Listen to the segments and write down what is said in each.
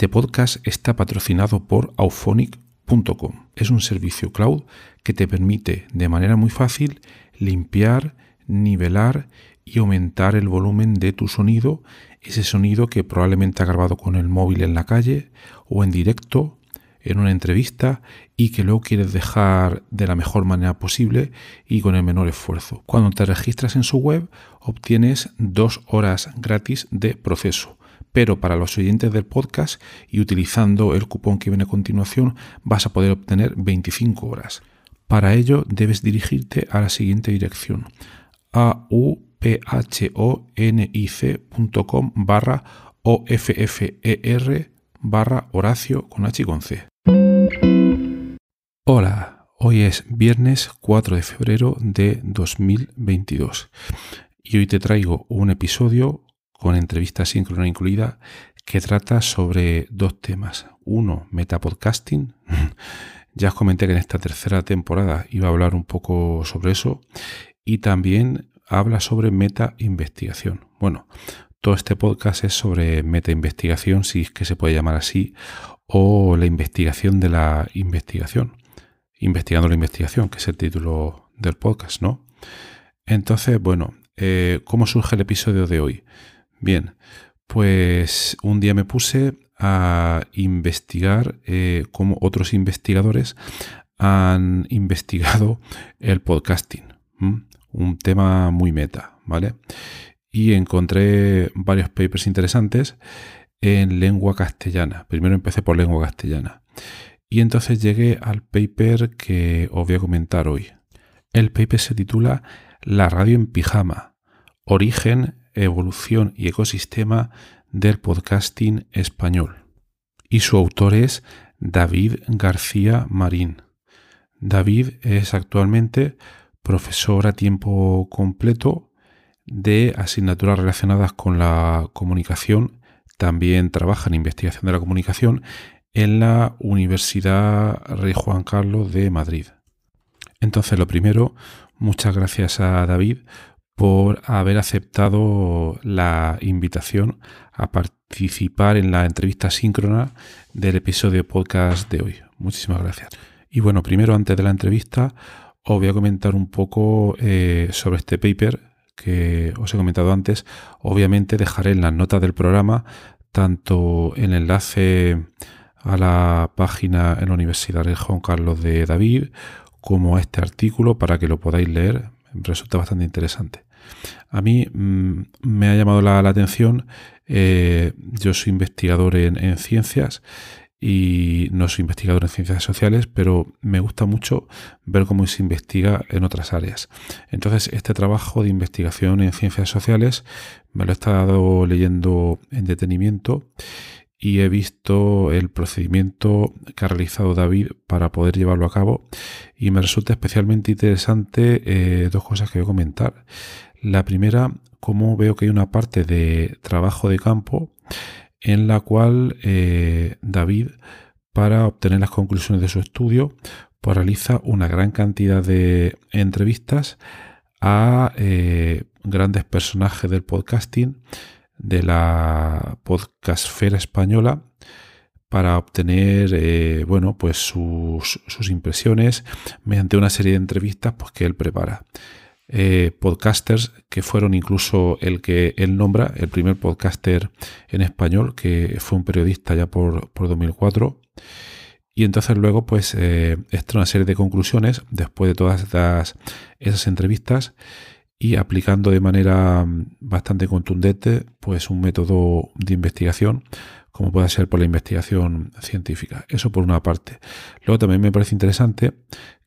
Este podcast está patrocinado por auphonic.com. Es un servicio cloud que te permite de manera muy fácil limpiar, nivelar y aumentar el volumen de tu sonido, ese sonido que probablemente ha grabado con el móvil en la calle o en directo en una entrevista y que luego quieres dejar de la mejor manera posible y con el menor esfuerzo. Cuando te registras en su web obtienes dos horas gratis de proceso pero para los oyentes del podcast y utilizando el cupón que viene a continuación vas a poder obtener 25 horas. Para ello debes dirigirte a la siguiente dirección auphonic.com barra offer barra Horacio con H y con C. Hola, hoy es viernes 4 de febrero de 2022 y hoy te traigo un episodio con entrevista síncrona incluida, que trata sobre dos temas. Uno, metapodcasting. ya os comenté que en esta tercera temporada iba a hablar un poco sobre eso. Y también habla sobre meta investigación. Bueno, todo este podcast es sobre meta investigación, si es que se puede llamar así, o la investigación de la investigación. Investigando la investigación, que es el título del podcast, ¿no? Entonces, bueno, eh, ¿cómo surge el episodio de hoy? Bien, pues un día me puse a investigar eh, cómo otros investigadores han investigado el podcasting, un tema muy meta, ¿vale? Y encontré varios papers interesantes en lengua castellana. Primero empecé por lengua castellana. Y entonces llegué al paper que os voy a comentar hoy. El paper se titula La radio en pijama, origen, evolución y ecosistema del podcasting español. Y su autor es David García Marín. David es actualmente profesor a tiempo completo de asignaturas relacionadas con la comunicación. También trabaja en investigación de la comunicación en la Universidad Rey Juan Carlos de Madrid. Entonces, lo primero, muchas gracias a David por haber aceptado la invitación a participar en la entrevista síncrona del episodio podcast de hoy. Muchísimas gracias. Y bueno, primero antes de la entrevista os voy a comentar un poco eh, sobre este paper que os he comentado antes. Obviamente dejaré en las notas del programa tanto el enlace a la página en la Universidad de Juan Carlos de David como a este artículo para que lo podáis leer. Resulta bastante interesante. A mí mm, me ha llamado la, atención, eh, yo soy investigador en, ciencias y no soy investigador en ciencias sociales, pero me gusta mucho ver cómo se investiga en otras áreas. Entonces, este trabajo de investigación en ciencias sociales me lo he estado leyendo en detenimiento y he visto el procedimiento que ha realizado David para poder llevarlo a cabo y me resulta especialmente interesante eh, dos cosas que voy a comentar. La primera, como veo que hay una parte de trabajo de campo en la cual eh, David, para obtener las conclusiones de su estudio, realiza una gran cantidad de entrevistas a eh, grandes personajes del podcasting, de la podcastfera española, para obtener eh, bueno, pues sus, sus, impresiones mediante una serie de entrevistas pues, que él prepara. Eh, podcasters que fueron incluso el que él nombra, el primer podcaster en español, que fue un periodista ya por, 2004. Y entonces luego, pues, eh, una serie de conclusiones después de todas esas entrevistas y aplicando de manera mm, bastante contundente, pues, un método de investigación como puede ser por la investigación científica. Eso por una parte. Luego también me parece interesante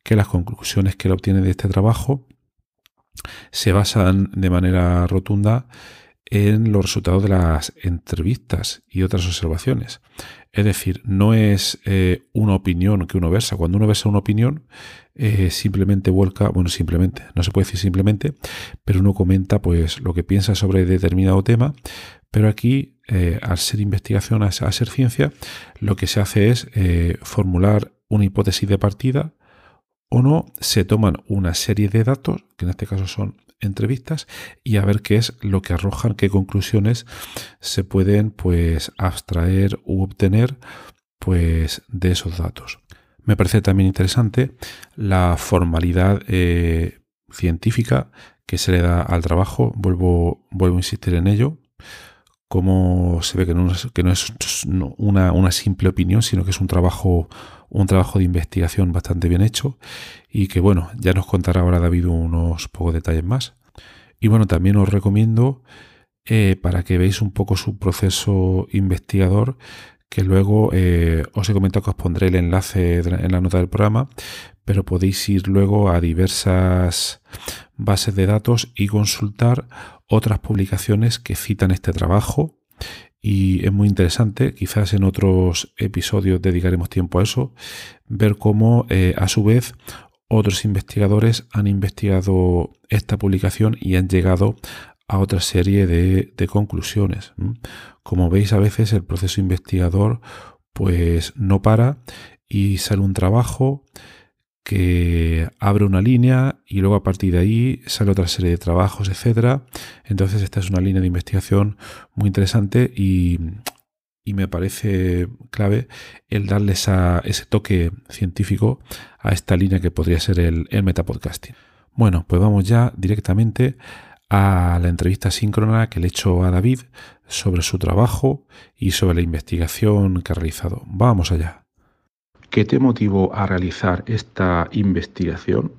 que las conclusiones que él obtiene de este trabajo se basan de manera rotunda en los resultados de las entrevistas y otras observaciones. Es decir, no es eh, una opinión que uno versa. Cuando uno versa una opinión, eh, simplemente vuelca, bueno, simplemente, no se puede decir simplemente, pero uno comenta pues lo que piensa sobre determinado tema. Pero aquí, eh, al ser investigación, al ser ciencia, lo que se hace es formular una hipótesis de partida o no, se toman una serie de datos, que en este caso son entrevistas, y a ver qué es lo que arrojan, qué conclusiones se pueden pues abstraer u obtener pues de esos datos. Me parece también interesante la formalidad eh, científica que se le da al trabajo. Vuelvo, vuelvo a insistir en ello cómo se ve que no, que no es una, una, simple opinión, sino que es un trabajo, un trabajo de investigación bastante bien hecho y que bueno, ya nos contará ahora David unos pocos detalles más. Y bueno, también os recomiendo eh, para que veáis un poco su proceso investigador, que luego eh, os he comentado que os pondré el enlace en la nota del programa, pero podéis ir luego a diversas bases de datos y consultar otras publicaciones que citan este trabajo y es muy interesante, quizás en otros episodios dedicaremos tiempo a eso, ver cómo eh, a su vez otros investigadores han investigado esta publicación y han llegado a otra serie de, de conclusiones. Como veis a veces el proceso investigador pues no para y sale un trabajo que abre una línea y luego a partir de ahí sale otra serie de trabajos, etcétera. Entonces esta es una línea de investigación muy interesante y, me parece clave el darle ese toque científico a esta línea que podría ser el, el metapodcasting. Bueno, pues vamos ya directamente a la entrevista síncrona que le he hecho a David sobre su trabajo y sobre la investigación que ha realizado. Vamos allá. ¿Qué te motivó a realizar esta investigación?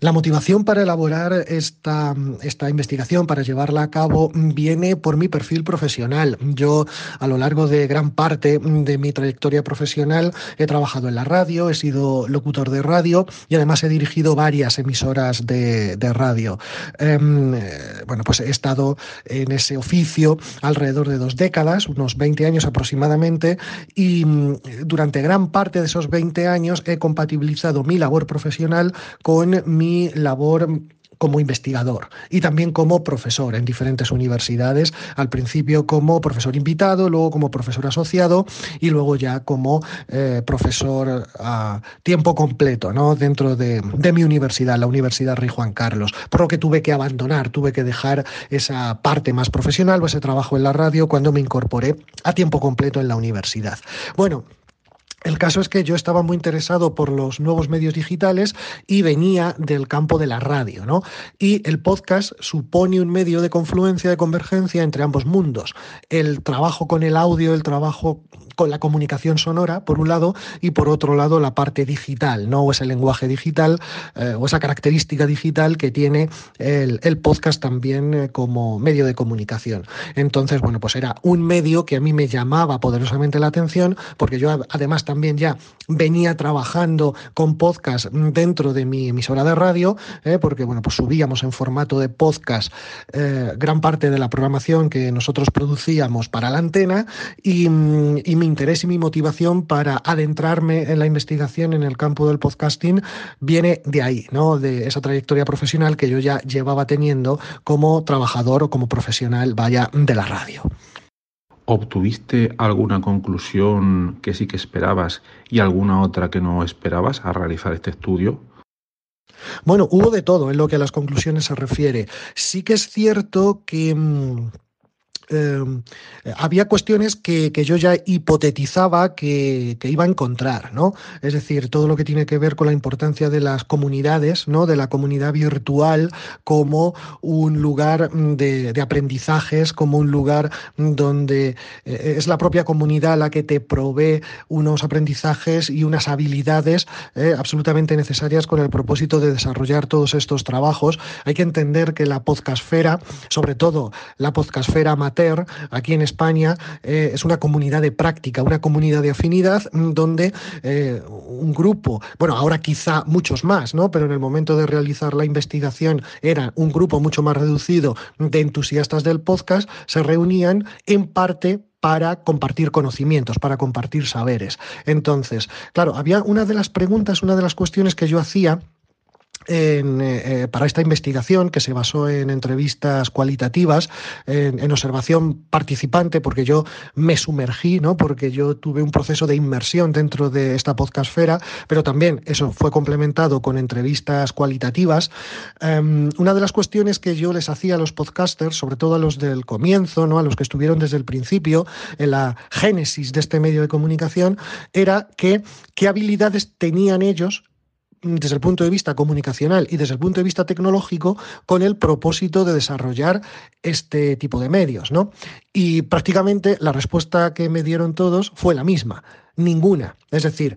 La motivación para elaborar esta, esta, investigación, para llevarla a cabo, viene por mi perfil profesional. Yo, a lo largo de gran parte de mi trayectoria profesional, he trabajado en la radio, he sido locutor de radio y además he dirigido varias emisoras de, radio. Em, eh, bueno, pues he estado en ese oficio alrededor de dos décadas, unos 20 años aproximadamente, y mm, durante gran parte de esos 20 años he compatibilizado mi labor profesional con mi labor como investigador y también como profesor en diferentes universidades, al principio como profesor invitado, luego como profesor asociado y luego ya como eh, profesor a tiempo completo ¿no? dentro de, de, mi universidad, la Universidad Rey Juan Carlos, por lo que tuve que abandonar, tuve que dejar esa parte más profesional o ese trabajo en la radio cuando me incorporé a tiempo completo en la universidad. Bueno, el caso es que yo estaba muy interesado por los nuevos medios digitales y venía del campo de la radio, ¿no? Y el podcast supone un medio de confluencia, de convergencia entre ambos mundos. El trabajo con el audio, el trabajo con la comunicación sonora, por un lado, y por otro lado la parte digital, ¿no? O ese lenguaje digital eh, o esa característica digital que tiene el, podcast también eh, como medio de comunicación. Entonces, bueno, pues era un medio que a mí me llamaba poderosamente la atención, porque yo además también ya venía trabajando con podcast dentro de mi emisora de radio, ¿eh? porque bueno, pues subíamos en formato de podcast eh, gran parte de la programación que nosotros producíamos para la antena y, y, mi interés y mi motivación para adentrarme en la investigación en el campo del podcasting viene de ahí, ¿no? de esa trayectoria profesional que yo ya llevaba teniendo como trabajador o como profesional, vaya, de la radio. ¿Obtuviste alguna conclusión que sí que esperabas y alguna otra que no esperabas al realizar este estudio? Bueno, hubo de todo en lo que a las conclusiones se refiere. Sí que es cierto que mm, Em, había cuestiones que, yo ya hipotetizaba que, iba a encontrar, ¿no? Es decir, todo lo que tiene que ver con la importancia de las comunidades, ¿no? De la comunidad virtual como un lugar de, aprendizajes, como un lugar donde eh, es la propia comunidad la que te provee unos aprendizajes y unas habilidades eh, absolutamente necesarias con el propósito de desarrollar todos estos trabajos. Hay que entender que la podcastfera, sobre todo la podcastfera amateur, Aquí en España, eh, es una comunidad de práctica, una comunidad de afinidad mm, donde eh, un grupo, bueno, ahora quizá muchos más, ¿no? Pero en el momento de realizar la investigación era un grupo mucho más reducido de entusiastas del podcast, se reunían en parte para compartir conocimientos, para compartir saberes. Entonces, claro, había una de las preguntas, una de las cuestiones que yo hacía eh, eh, para esta investigación que se basó en entrevistas cualitativas, en, observación participante, porque yo me sumergí, ¿no? porque yo tuve un proceso de inmersión dentro de esta podcastfera, pero también eso fue complementado con entrevistas cualitativas. Em, una de las cuestiones que yo les hacía a los podcasters, sobre todo a los del comienzo, ¿no? a los que estuvieron desde el principio, en la génesis de este medio de comunicación, era que qué habilidades tenían ellos desde el punto de vista comunicacional y desde el punto de vista tecnológico con el propósito de desarrollar este tipo de medios, ¿no? Y prácticamente la respuesta que me dieron todos fue la misma ninguna. Es decir,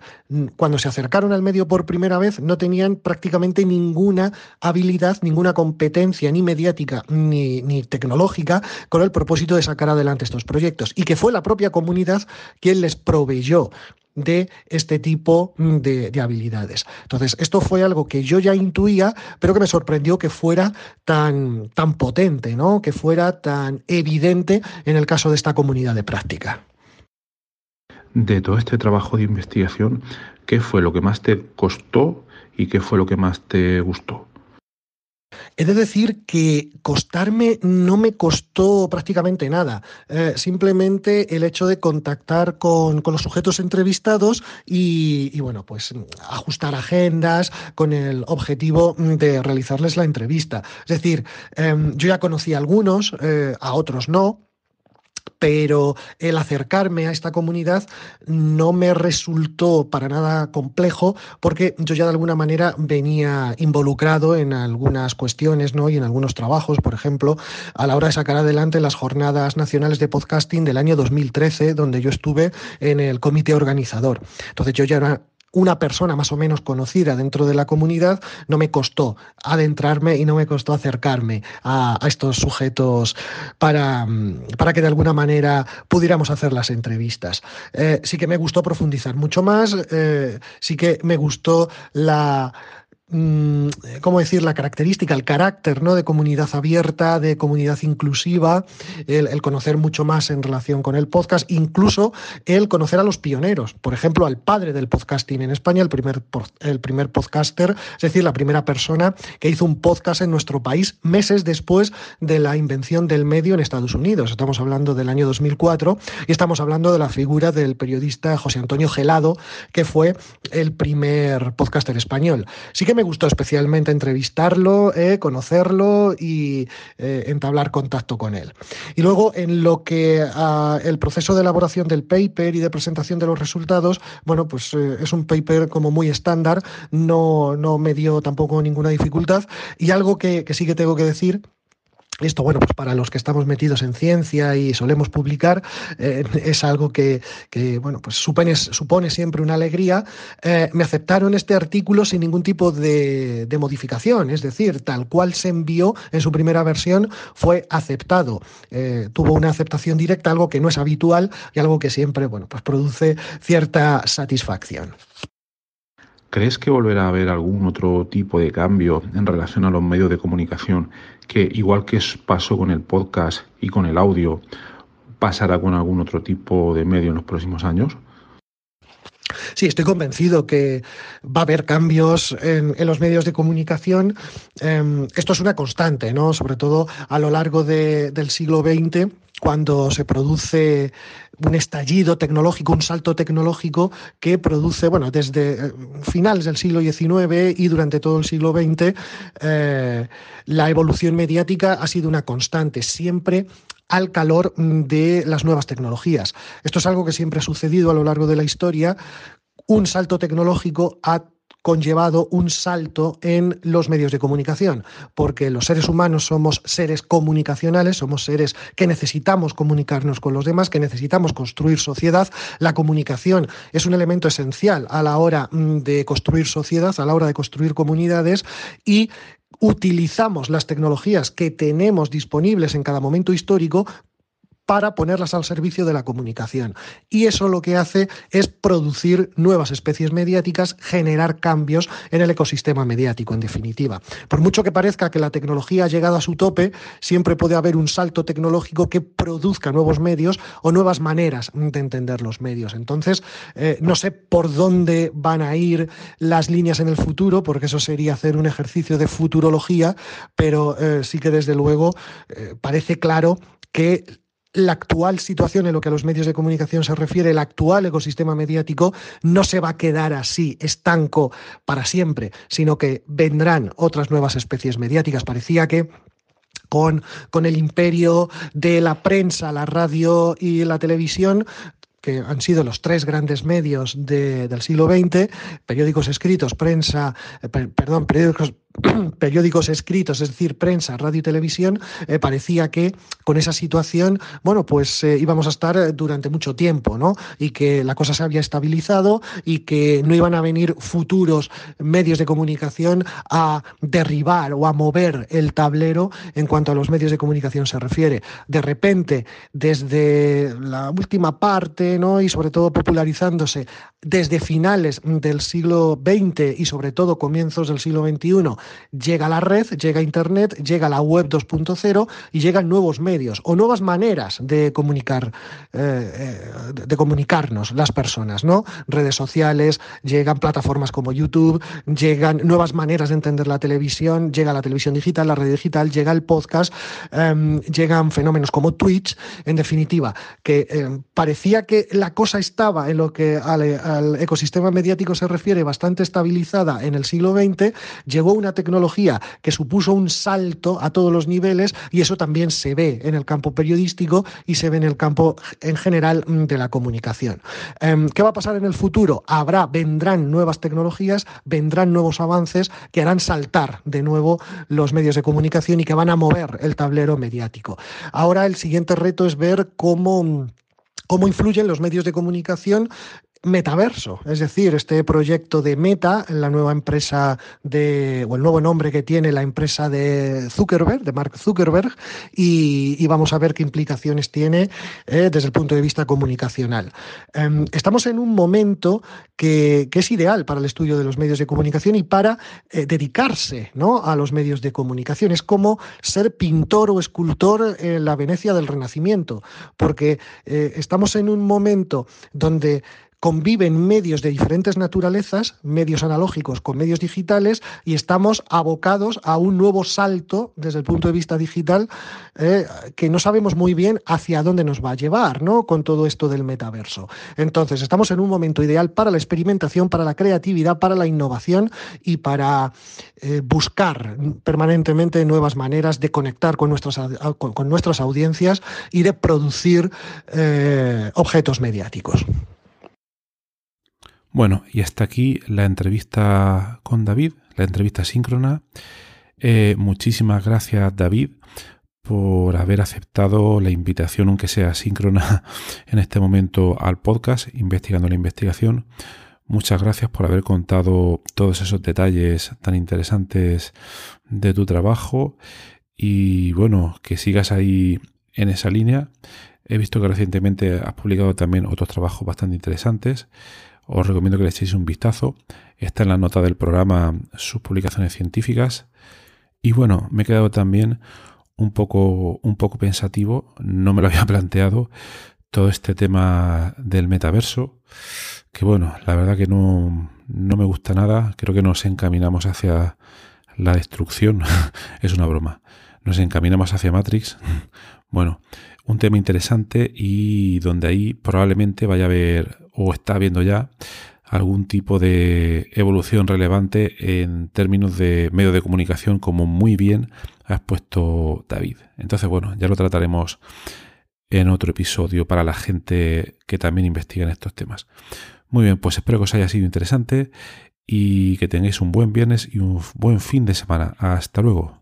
cuando se acercaron al medio por primera vez no tenían prácticamente ninguna habilidad, ninguna competencia ni mediática ni, ni, tecnológica con el propósito de sacar adelante estos proyectos y que fue la propia comunidad quien les proveyó de este tipo mm, de, habilidades. Entonces, esto fue algo que yo ya intuía, pero que me sorprendió que fuera tan, tan potente, ¿no? que fuera tan evidente en el caso de esta comunidad de práctica. De todo este trabajo de investigación, ¿qué fue lo que más te costó y qué fue lo que más te gustó? He de decir que costarme no me costó prácticamente nada. Eh, simplemente el hecho de contactar con, los sujetos entrevistados y, bueno, pues ajustar agendas con el objetivo de realizarles la entrevista. Es decir, em, yo ya conocí a algunos, eh, a otros no pero el acercarme a esta comunidad no me resultó para nada complejo porque yo ya de alguna manera venía involucrado en algunas cuestiones ¿no? y en algunos trabajos, por ejemplo, a la hora de sacar adelante las jornadas nacionales de podcasting del año 2013, donde yo estuve en el comité organizador. Entonces yo ya era una persona más o menos conocida dentro de la comunidad, no me costó adentrarme y no me costó acercarme a, estos sujetos para, para, que de alguna manera pudiéramos hacer las entrevistas. Eh, sí que me gustó profundizar mucho más, eh, sí que me gustó la Mm, ¿cómo decir?, la característica, el carácter ¿no? de comunidad abierta, de comunidad inclusiva, el, conocer mucho más en relación con el podcast, incluso el conocer a los pioneros, por ejemplo, al padre del podcasting en España, el primer, el primer podcaster, es decir, la primera persona que hizo un podcast en nuestro país meses después de la invención del medio en Estados Unidos. Estamos hablando del año 2004 y estamos hablando de la figura del periodista José Antonio Gelado, que fue el primer podcaster español. Sí que me gustó especialmente entrevistarlo, eh, conocerlo y eh, entablar contacto con él. Y luego, en lo que a el proceso de elaboración del paper y de presentación de los resultados, bueno, pues eh, es un paper como muy estándar, no, no me dio tampoco ninguna dificultad. Y algo que, que sí que tengo que decir esto, bueno, pues para los que estamos metidos en ciencia y solemos publicar, eh, es algo que, bueno, pues supone, siempre una alegría. Eh, me aceptaron este artículo sin ningún tipo de, modificación, es decir, tal cual se envió en su primera versión, fue aceptado. Eh, tuvo una aceptación directa, algo que no es habitual y algo que siempre, bueno, pues produce cierta satisfacción. ¿Crees que volverá a haber algún otro tipo de cambio en relación a los medios de comunicación que, igual que pasó con el podcast y con el audio, pasará con algún otro tipo de medio en los próximos años? Sí, estoy convencido que va a haber cambios en, los medios de comunicación. Em, esto es una constante, ¿no? Sobre todo a lo largo del siglo XX cuando se produce un estallido tecnológico, un salto tecnológico que produce, bueno, desde eh, finales del siglo XIX y durante todo el siglo XX, eh, la evolución mediática ha sido una constante, siempre al calor de las nuevas tecnologías. Esto es algo que siempre ha sucedido a lo largo de la historia. Un salto tecnológico ha conllevado un salto en los medios de comunicación, porque los seres humanos somos seres comunicacionales, somos seres que necesitamos comunicarnos con los demás, que necesitamos construir sociedad. La comunicación es un elemento esencial a la hora mm, de construir sociedad, a la hora de construir comunidades y utilizamos las tecnologías que tenemos disponibles en cada momento histórico para ponerlas al servicio de la comunicación. Y eso lo que hace es producir nuevas especies mediáticas, generar cambios en el ecosistema mediático, en definitiva. Por mucho que parezca que la tecnología ha llegado a su tope, siempre puede haber un salto tecnológico que produzca nuevos medios o nuevas maneras de entender los medios. Entonces, eh, no sé por dónde van a ir las líneas en el futuro, porque eso sería hacer un ejercicio de futurología, pero eh, sí que desde luego eh, parece claro que la actual situación en lo que a los medios de comunicación se refiere, el actual ecosistema mediático, no se va a quedar así, estanco para siempre, sino que vendrán otras nuevas especies mediáticas. Parecía que con, con, el imperio de la prensa, la radio y la televisión, que han sido los tres grandes medios del siglo XX, periódicos escritos, prensa, perdón, periódicos periódicos escritos, es decir, prensa, radio y televisión, eh, parecía que con esa situación, bueno, pues eh, íbamos a estar eh, durante mucho tiempo, ¿no? Y que la cosa se había estabilizado y que no iban a venir futuros medios de comunicación a derribar o a mover el tablero en cuanto a los medios de comunicación se refiere. De repente, desde la última parte, ¿no? Y sobre todo popularizándose desde finales del siglo XX y sobre todo comienzos del siglo XXI, llega la red, llega Internet, llega la web 2.0 y llegan nuevos medios o nuevas maneras de comunicar, eh, eh, de comunicarnos las personas, ¿no? Redes sociales, llegan plataformas como YouTube, llegan nuevas maneras de entender la televisión, llega la televisión digital, la red digital, llega el podcast, em, llegan fenómenos como Twitch, en definitiva, que em, parecía que la cosa estaba en lo que al, al ecosistema mediático se refiere bastante estabilizada en el siglo XX, llegó una tecnología que supuso un salto a todos los niveles y eso también se ve en el campo periodístico y se ve en el campo en general mm, de la comunicación. Em, ¿Qué va a pasar en el futuro? Habrá, vendrán nuevas tecnologías, vendrán nuevos avances que harán saltar de nuevo los medios de comunicación y que van a mover el tablero mediático. Ahora el siguiente reto es ver cómo cómo influyen los medios de comunicación metaverso, es decir, este proyecto de Meta, la nueva empresa de, o el nuevo nombre que tiene la empresa de Zuckerberg, de Mark Zuckerberg, y, vamos a ver qué implicaciones tiene eh, desde el punto de vista comunicacional. Em, estamos en un momento que, es ideal para el estudio de los medios de comunicación y para eh, dedicarse ¿no? a los medios de comunicación. Es como ser pintor o escultor en la Venecia del Renacimiento, porque eh, estamos en un momento donde conviven medios de diferentes naturalezas, medios analógicos con medios digitales, y estamos abocados a un nuevo salto desde el punto de vista digital eh, que no sabemos muy bien hacia dónde nos va a llevar, ¿no? Con todo esto del metaverso. Entonces, estamos en un momento ideal para la experimentación, para la creatividad, para la innovación y para eh, buscar permanentemente nuevas maneras de conectar con nuestras, con, nuestras audiencias y de producir eh, objetos mediáticos. Bueno, y hasta aquí la entrevista con David, la entrevista síncrona. Eh, muchísimas gracias, David, por haber aceptado la invitación, aunque sea síncrona, en este momento al podcast, investigando la investigación. Muchas gracias por haber contado todos esos detalles tan interesantes de tu trabajo y bueno, que sigas ahí en esa línea. He visto que recientemente has publicado también otros trabajos bastante interesantes os recomiendo que le echéis un vistazo. Está en la nota del programa sus publicaciones científicas. Y bueno, me he quedado también un poco, un poco pensativo, no me lo había planteado, todo este tema del metaverso, que bueno, la verdad que no, no me gusta nada, creo que nos encaminamos hacia la destrucción, es una broma, nos encaminamos hacia Matrix. Bueno, un tema interesante y donde ahí probablemente vaya a haber o está habiendo ya algún tipo de evolución relevante en términos de medio de comunicación como muy bien ha expuesto David. Entonces, bueno, ya lo trataremos en otro episodio para la gente que también investiga en estos temas. Muy bien, pues espero que os haya sido interesante y que tengáis un buen viernes y un buen fin de semana. Hasta luego.